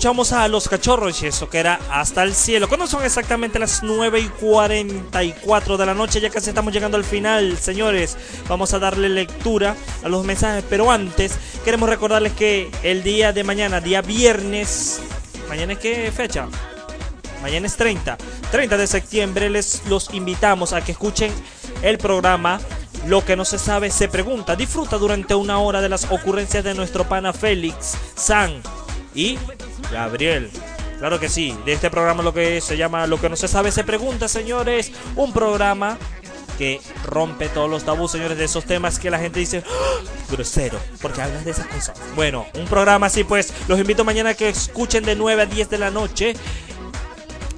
Escuchamos a los cachorros y eso que era hasta el cielo. ¿Cuándo son exactamente las 9 y 44 de la noche? Ya casi estamos llegando al final, señores. Vamos a darle lectura a los mensajes, pero antes queremos recordarles que el día de mañana, día viernes, ¿mañana es qué fecha? Mañana es 30. 30 de septiembre les los invitamos a que escuchen el programa Lo que no se sabe se pregunta. Disfruta durante una hora de las ocurrencias de nuestro pana Félix, San y Gabriel. Claro que sí, de este programa lo que se llama Lo que no se sabe se pregunta, señores. Un programa que rompe todos los tabús, señores, de esos temas que la gente dice "¡Ah! grosero, porque hablas de esas cosas. Bueno, un programa así pues, los invito mañana a que escuchen de 9 a 10 de la noche.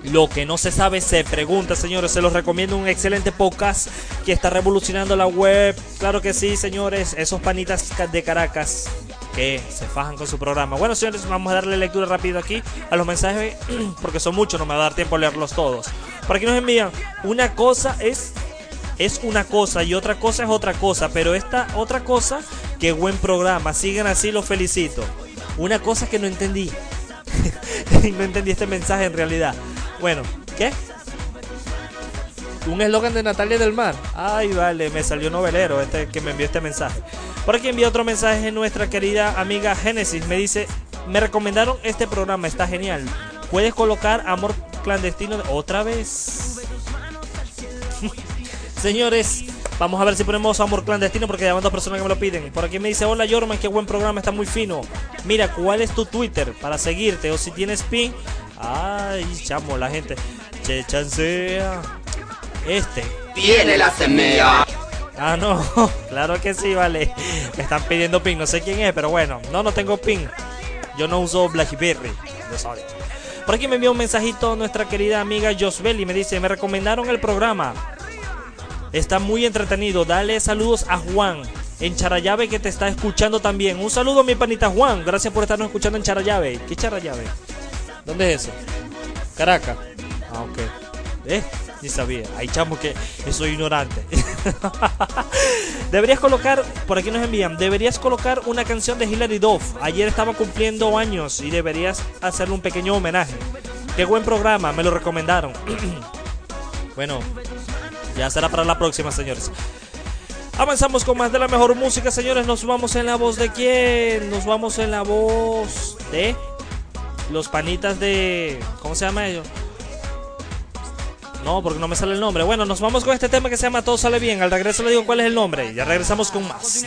Lo que no se sabe se pregunta, señores. Se los recomiendo un excelente podcast que está revolucionando la web. Claro que sí, señores. Esos panitas de Caracas que se fajan con su programa. Bueno, señores, vamos a darle lectura rápido aquí a los mensajes porque son muchos, no me va a dar tiempo a leerlos todos. Por aquí nos envían, una cosa es es una cosa y otra cosa es otra cosa, pero esta otra cosa, qué buen programa, sigan así, los felicito. Una cosa que no entendí. no entendí este mensaje en realidad. Bueno, ¿qué? Un eslogan de Natalia del Mar. Ay, vale, me salió novelero este que me envió este mensaje. Por aquí envió otro mensaje nuestra querida amiga Génesis. Me dice, me recomendaron este programa, está genial. Puedes colocar amor clandestino otra vez. Señores, vamos a ver si ponemos amor clandestino porque ya van dos personas que me lo piden. Por aquí me dice, hola Yorman, qué buen programa, está muy fino. Mira, ¿cuál es tu Twitter para seguirte? O si tienes pin. Ay, chamo, la gente. Che, chancea. Este. Tiene la semilla. Ah, no, claro que sí, vale. Me están pidiendo pin, no sé quién es, pero bueno, no, no tengo pin. Yo no uso Blackberry. Por aquí me envió un mensajito nuestra querida amiga Josbeli. Me dice, me recomendaron el programa. Está muy entretenido. Dale saludos a Juan en Charayave que te está escuchando también. Un saludo mi panita Juan. Gracias por estarnos escuchando en Charayave. ¿Qué Charayave? ¿Dónde es eso? Caracas. Ah, ok. ¿Eh? Ni sabía. Ay, chamo, que soy ignorante. Deberías colocar, por aquí nos envían, deberías colocar una canción de Hilary Duff. Ayer estaba cumpliendo años y deberías hacerle un pequeño homenaje. Qué buen programa, me lo recomendaron. bueno, ya será para la próxima, señores. Avanzamos con más de la mejor música, señores. Nos vamos en la voz de quién? Nos vamos en la voz de los panitas de. ¿Cómo se llama ellos? No, porque no me sale el nombre. Bueno, nos vamos con este tema que se llama Todo sale bien. Al regreso le digo cuál es el nombre. Ya regresamos con más.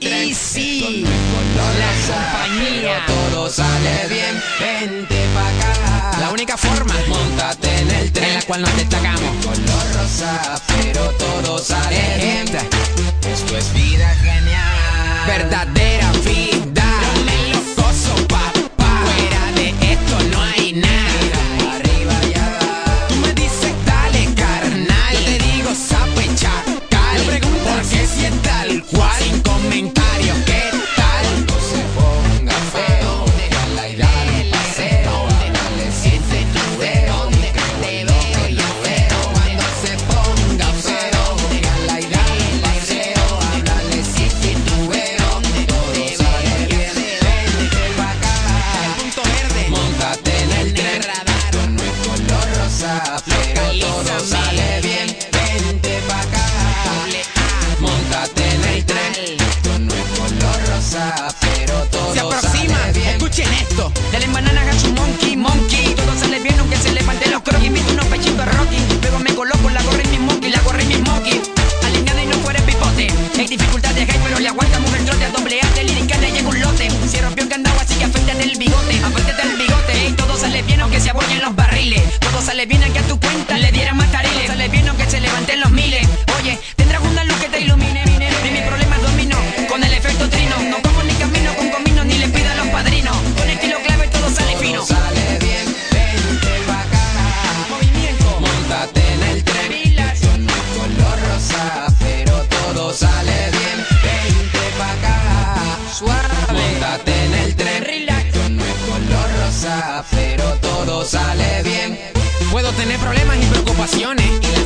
Y sí, la compañía. Todo sale bien, vente pa' acá. La única forma, montate en el tren, en la cual nos destacamos. Color rosa, pero todo sale bien. Esto es vida genial. Verdadera vida. Es tal cual. Sin comentarios, Sale bien aunque a tu tener problemas y preocupaciones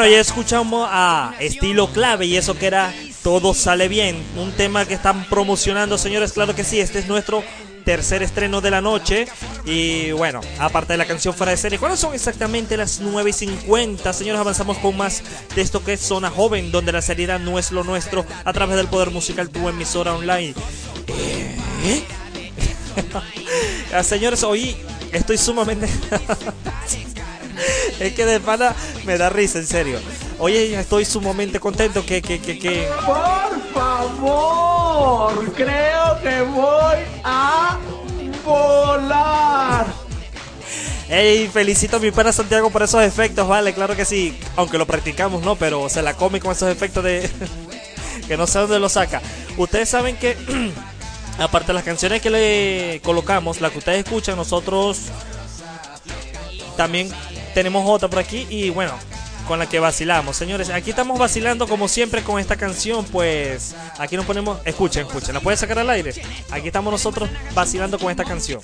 Bueno, ya escuchamos a Estilo Clave y eso que era Todo sale bien. Un tema que están promocionando, señores. Claro que sí, este es nuestro tercer estreno de la noche. Y bueno, aparte de la canción fuera de serie, ¿cuáles son exactamente las 9 y 50? Señores, avanzamos con más de esto que es Zona Joven, donde la seriedad no es lo nuestro, a través del poder musical, tu emisora online. ¿Eh? Ah, señores, hoy estoy sumamente. es que de pana me da risa, en serio. Hoy estoy sumamente contento que, que, que, que... Por favor, creo que voy a volar. Ey, felicito a mi pana Santiago por esos efectos, vale, claro que sí. Aunque lo practicamos, ¿no? Pero se la come con esos efectos de... que no sé dónde lo saca. Ustedes saben que... Aparte de las canciones que le colocamos, la que ustedes escuchan, nosotros también tenemos otra por aquí y bueno, con la que vacilamos. Señores, aquí estamos vacilando como siempre con esta canción, pues aquí nos ponemos, escuchen, escuchen, ¿la pueden sacar al aire? Aquí estamos nosotros vacilando con esta canción.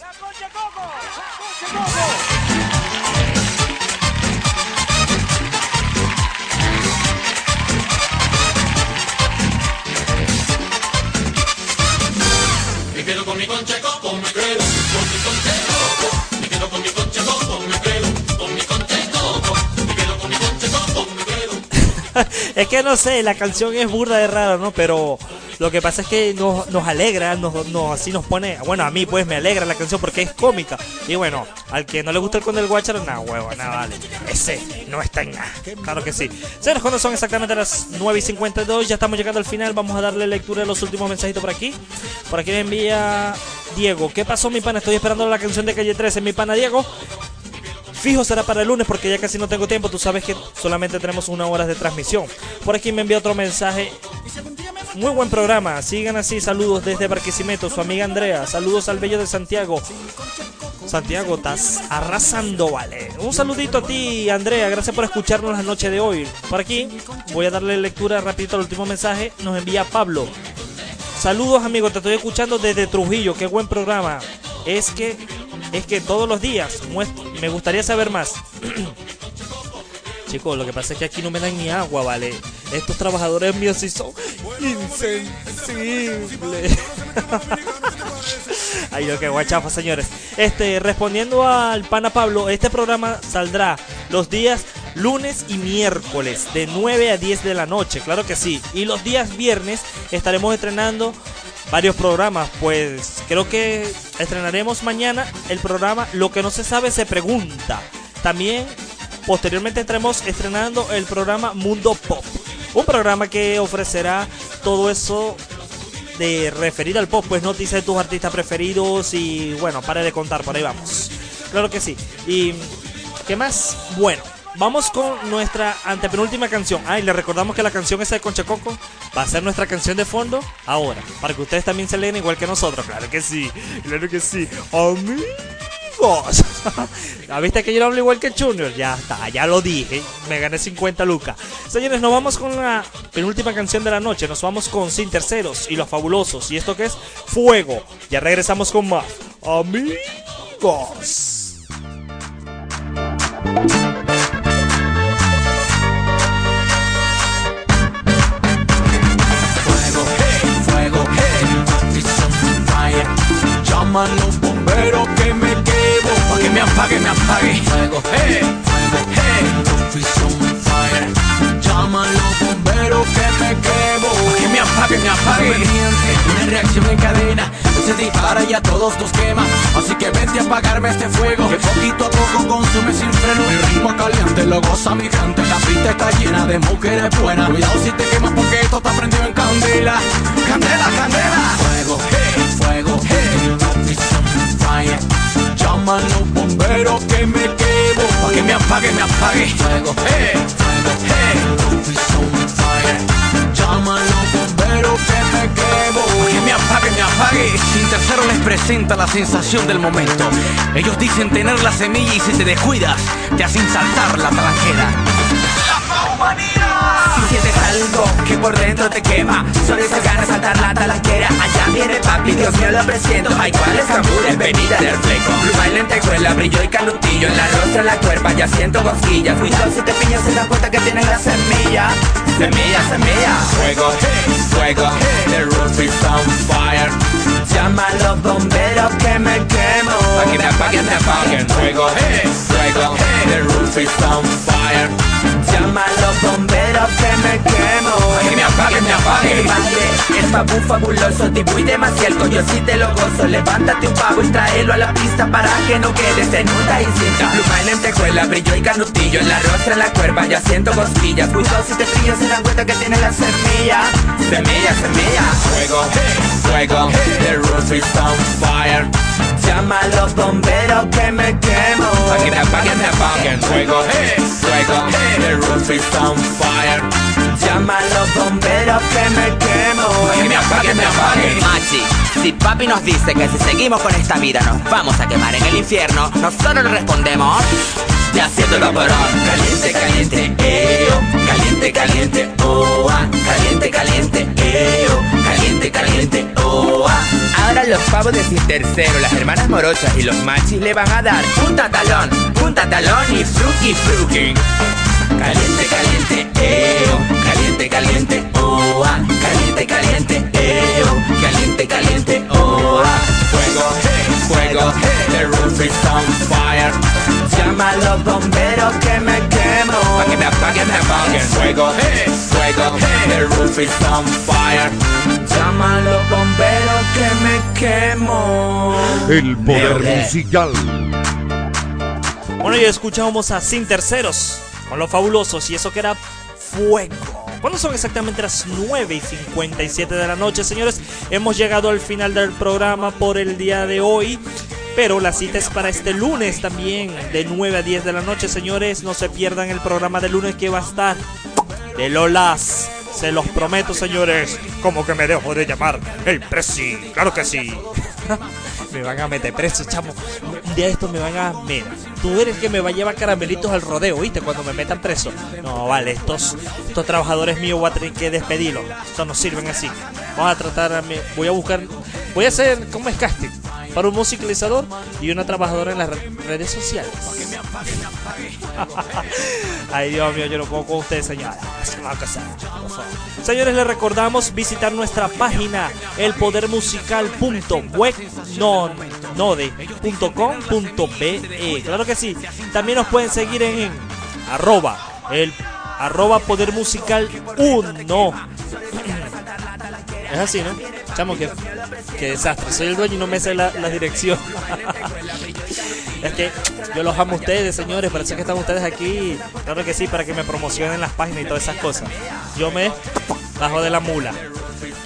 Es que no sé, la canción es burda de rara, ¿no? Pero lo que pasa es que nos, nos alegra, nos, nos- así nos pone, bueno, a mí pues me alegra la canción porque es cómica. Y bueno, al que no le gusta el con del guacharo, nada, huevo, nada, vale. Ese no está en nada. Claro que sí. Señores, cuando son exactamente las 9 y 52, ya estamos llegando al final. Vamos a darle lectura de los últimos mensajitos por aquí. Por aquí me envía Diego. ¿Qué pasó, mi pana? Estoy esperando la canción de calle 13, mi pana Diego. Fijo será para el lunes porque ya casi no tengo tiempo. Tú sabes que solamente tenemos una hora de transmisión. Por aquí me envía otro mensaje. Muy buen programa. Sigan así. Saludos desde Barquisimeto. Su amiga Andrea. Saludos al bello de Santiago. Santiago, estás arrasando, vale. Un saludito a ti, Andrea. Gracias por escucharnos la noche de hoy. Por aquí voy a darle lectura rapidito al último mensaje. Nos envía Pablo. Saludos amigos, te estoy escuchando desde Trujillo, qué buen programa. Es que, es que todos los días me gustaría saber más. Chicos, lo que pasa es que aquí no me dan ni agua, ¿vale? Estos trabajadores míos sí son insensibles. Ay, yo qué guachafa, señores. Este, respondiendo al pana Pablo, este programa saldrá los días lunes y miércoles de 9 a 10 de la noche, claro que sí. Y los días viernes estaremos estrenando varios programas, pues creo que estrenaremos mañana el programa Lo que no se sabe se pregunta. También posteriormente estaremos estrenando el programa Mundo Pop, un programa que ofrecerá todo eso de referir al pop, pues noticias de tus artistas preferidos y bueno, para de contar, por ahí vamos. Claro que sí. Y ¿qué más? Bueno, vamos con nuestra antepenúltima canción. Ah, y le recordamos que la canción esa de Concha Coco va a ser nuestra canción de fondo ahora, para que ustedes también se leen igual que nosotros. Claro que sí, claro que sí. Amigos. ¿Ah, ¿Viste que yo hablo igual que Junior? Ya está, ya lo dije. Me gané 50 lucas. Señores, nos vamos con la penúltima canción de la noche. Nos vamos con Sin Terceros y Los Fabulosos. ¿Y esto qué es? Fuego. Ya regresamos con más. Amigos. Llama a los bomberos que me quemo, pa' que me apague, me apague. Fuego, hey, fuego, hey, fire. Llama a los bomberos que me quemo, pa' que me apague, me apague. Una reacción en cadena, se dispara y a todos nos quema. Así que vente a apagarme este fuego, que poquito a poco consume sin freno. Mi ritmo caliente lo goza mi gente, la pista está llena de mujeres buenas. Cuidado si te quemas porque esto está prendido en candela. Candela, candela. Fuego, hey, fuego, hey. Fire. Llama a los bomberos que me quemo. Pa' que me apague, me apague. Fuego, hey, fire. A los bomberos que me quemo. Pa' que me apague, me apague. Sin tercero les presenta la sensación del momento. Ellos dicen tener la semilla y si te descuidas, te hacen saltar la tranquera. Si sientes algo que por dentro te quema Solo esas ganas saltar la talanquera Allá viene papi, Dios mío lo presiento. Ay, ¿cuál es? Venida del fleco. Pluma en lentejuela, brillo y canutillo En la rostra, en la cuerpa, ya siento cosquillas. Cuidado si te pillas, se dan cuenta que tienen la semilla. Semilla, semilla. Fuego, fuego, the roof is on fire. Llama a los bomberos que me quemo. Apaguen, me apaguen. Fuego, fuego, the roof is on fire. Llama a los bomberos que me quemo. Que me apaguen, me apaguen. El baile es fabu fabuloso, tipo y demasiado Yo sí te lo gozo, levántate un pavo y tráelo a la pista Para que no quedes en una y cinta Pluma en lentejuela, brillo y canutillo En la rostra, en la cuerpa, ya siento cosquillas. Cuidado si te pillas, se dan cuenta que tiene la semilla. Semilla, semilla. Fuego, fuego, the roof is on fire. Llama a los bomberos que me quemo Que me apaguen, me apaguen. Fuego, fuego, the roof is on fire. Llama a los bomberos que me quemo que me apaguen, me apaguen. Machi, si papi nos dice que si seguimos con esta vida nos vamos a quemar en el infierno, nosotros le respondemos Ya haciendo el vaporón Caliente, caliente, eo Caliente, caliente, oa Caliente, caliente, eo Caliente, caliente, oa Ahora los pavos de sin tercero, las hermanas morochas y los machis le van a dar Punta talón, punta talón y fruki fruki. Caliente, caliente, eo Caliente, caliente, oa Caliente, caliente, eo Caliente, caliente, oa Fuego, fuego, the roof is on fire. Llama a los bomberos que me Apaguen, apaguen. Fuego, fuego, the roof is on fire. Llama a los bomberos que me quemo El poder musical. Bueno, ya escuchábamos a Sin Terceros con los fabulosos y eso que era fuego. ¿Cuándo son exactamente las 9 y 57 de la noche, señores? Hemos llegado al final del programa por el día de hoy. Pero la cita es para este lunes también, de 9 a 10 de la noche, señores. No se pierdan el programa de lunes que va a estar de Lolas. Se los prometo, señores. ¿Cómo que me dejo de llamar el Presi? Claro que sí. me van a meter preso, chamo. Un día de estos me van a. Mira, tú eres el que me va a llevar caramelitos al rodeo, ¿viste? Cuando me metan preso. No, vale, estos, estos trabajadores míos voy a tener que despedirlos. Estos no sirven así. Vamos a tratar a mí. Voy a buscar. Voy a hacer. ¿Cómo es casting? Para un musicalizador y una trabajadora en las re- redes sociales. Ay, Dios mío, yo no puedo con ustedes, señora. Señores, les recordamos visitar nuestra página elpodermusical.wegnode.com.be. Claro que sí. También nos pueden seguir en, en arroba el arroba poder musical 1. Es así, ¿no? Chamo, que desastre. Soy el dueño y no me sé la, la dirección. es que yo los amo a ustedes, señores. Parece que están ustedes aquí. Claro que sí, para que me promocionen las páginas y todas esas cosas. Yo me bajo de la mula.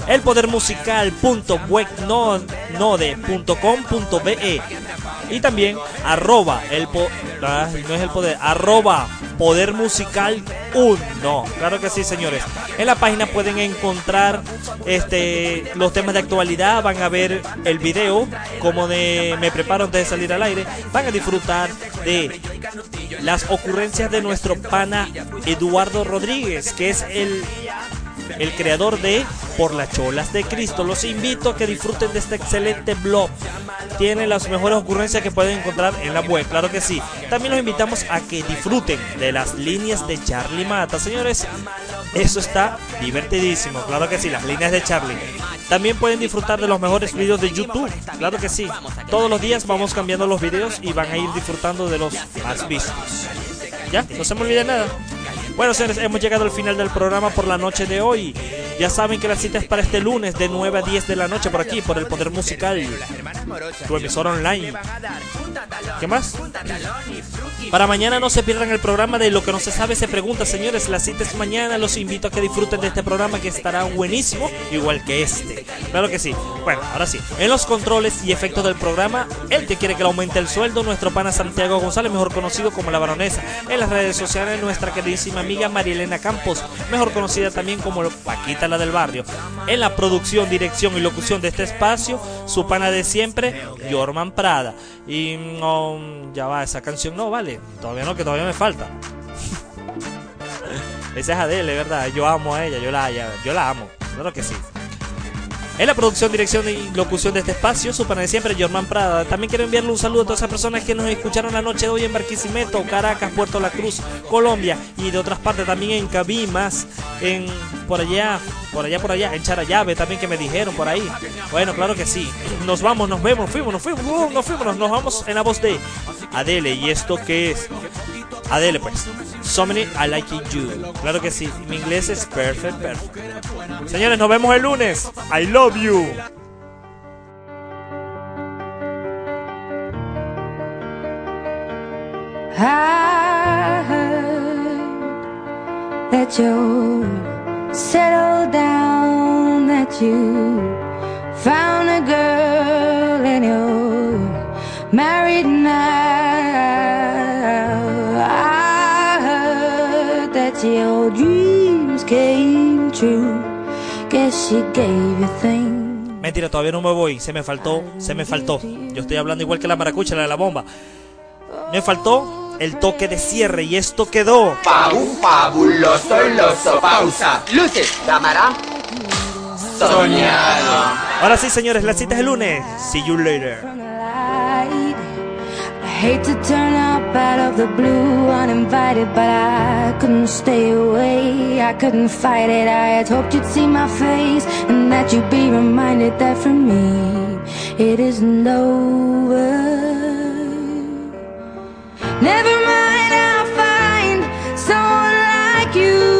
Elpodermusical.wegnode.com.be y también arroba el po- ay, no es el poder arroba poder musical 1 claro que sí señores. En la página pueden encontrar este los temas de actualidad van a ver el video como de me preparo antes de salir al aire van a disfrutar de las ocurrencias de nuestro pana Eduardo Rodríguez que es el el creador de Por las Cholas de Cristo. Los invito a que disfruten de este excelente blog. Tiene las mejores ocurrencias que pueden encontrar en la web, claro que sí. También los invitamos a que disfruten de las líneas de Charlie Mata. Señores, eso está divertidísimo, claro que sí, las líneas de Charlie. También pueden disfrutar de los mejores videos de YouTube, claro que sí. Todos los días vamos cambiando los videos y van a ir disfrutando de los más vistos. ¿Ya? No se me olvide nada. Bueno, señores, hemos llegado al final del programa por la noche de hoy. Ya saben que la cita es para este lunes de 9 a 10 de la noche por aquí, por el Poder Musical, tu emisora online. ¿Qué más? Para mañana no se pierdan el programa de Lo que no se sabe se pregunta, señores. La cita es mañana. Los invito a que disfruten de este programa que estará buenísimo, igual que este. Claro que sí. Bueno, ahora sí. En los controles y efectos del programa, el que quiere que le aumente el sueldo, nuestro pana Santiago González, mejor conocido como la baronesa. En las redes sociales, nuestra queridísima amiga Marielena Campos, mejor conocida también como Paquita la del barrio. En la producción, dirección y locución de este espacio, su pana de siempre, Jorman Prada. Y mm, ya va, esa canción no vale. Todavía no, que todavía me falta. Esa es Adele, ¿verdad? Yo amo a ella, yo la, yo la amo. Claro que sí. En la producción, dirección y locución de este espacio, su pana de siempre, Jorman Prada. También quiero enviarle un saludo a todas esas personas que nos escucharon la noche de hoy en Barquisimeto, Caracas, Puerto La Cruz, Colombia y de otras partes también en Cabimas, en por allá, por allá, por allá, en Charayave también que me dijeron por ahí. Bueno, claro que sí. Nos vamos, nos vemos, nos fuimos, nos fuimos, uh, nos fuimos, nos vamos en la voz de Adele. ¿Y esto qué es? Adele, pues. So many I like you. Claro que sí. Mi inglés es perfect, perfect. Señores, nos vemos el lunes. I love you. Settled down, that you found a girl and you're married now. I heard that your dreams came true. Guess she gave you things. Mentira, todavía no me voy. Se me faltó, se me faltó. Yo estoy hablando igual que la maracucha, la de la bomba. Me faltó el toque de cierre y esto quedó. Fabu, fabuloso, loso, pausa. Luces, cámara. Soñado. Ahora sí, señores, la cita es el lunes. See you later. hate to turn up out of the blue uninvited, but I couldn't stay away. I couldn't fight it. I had hoped you'd see my face and that you'd be reminded that for me it isn't over. Never mind, I'll find someone like you.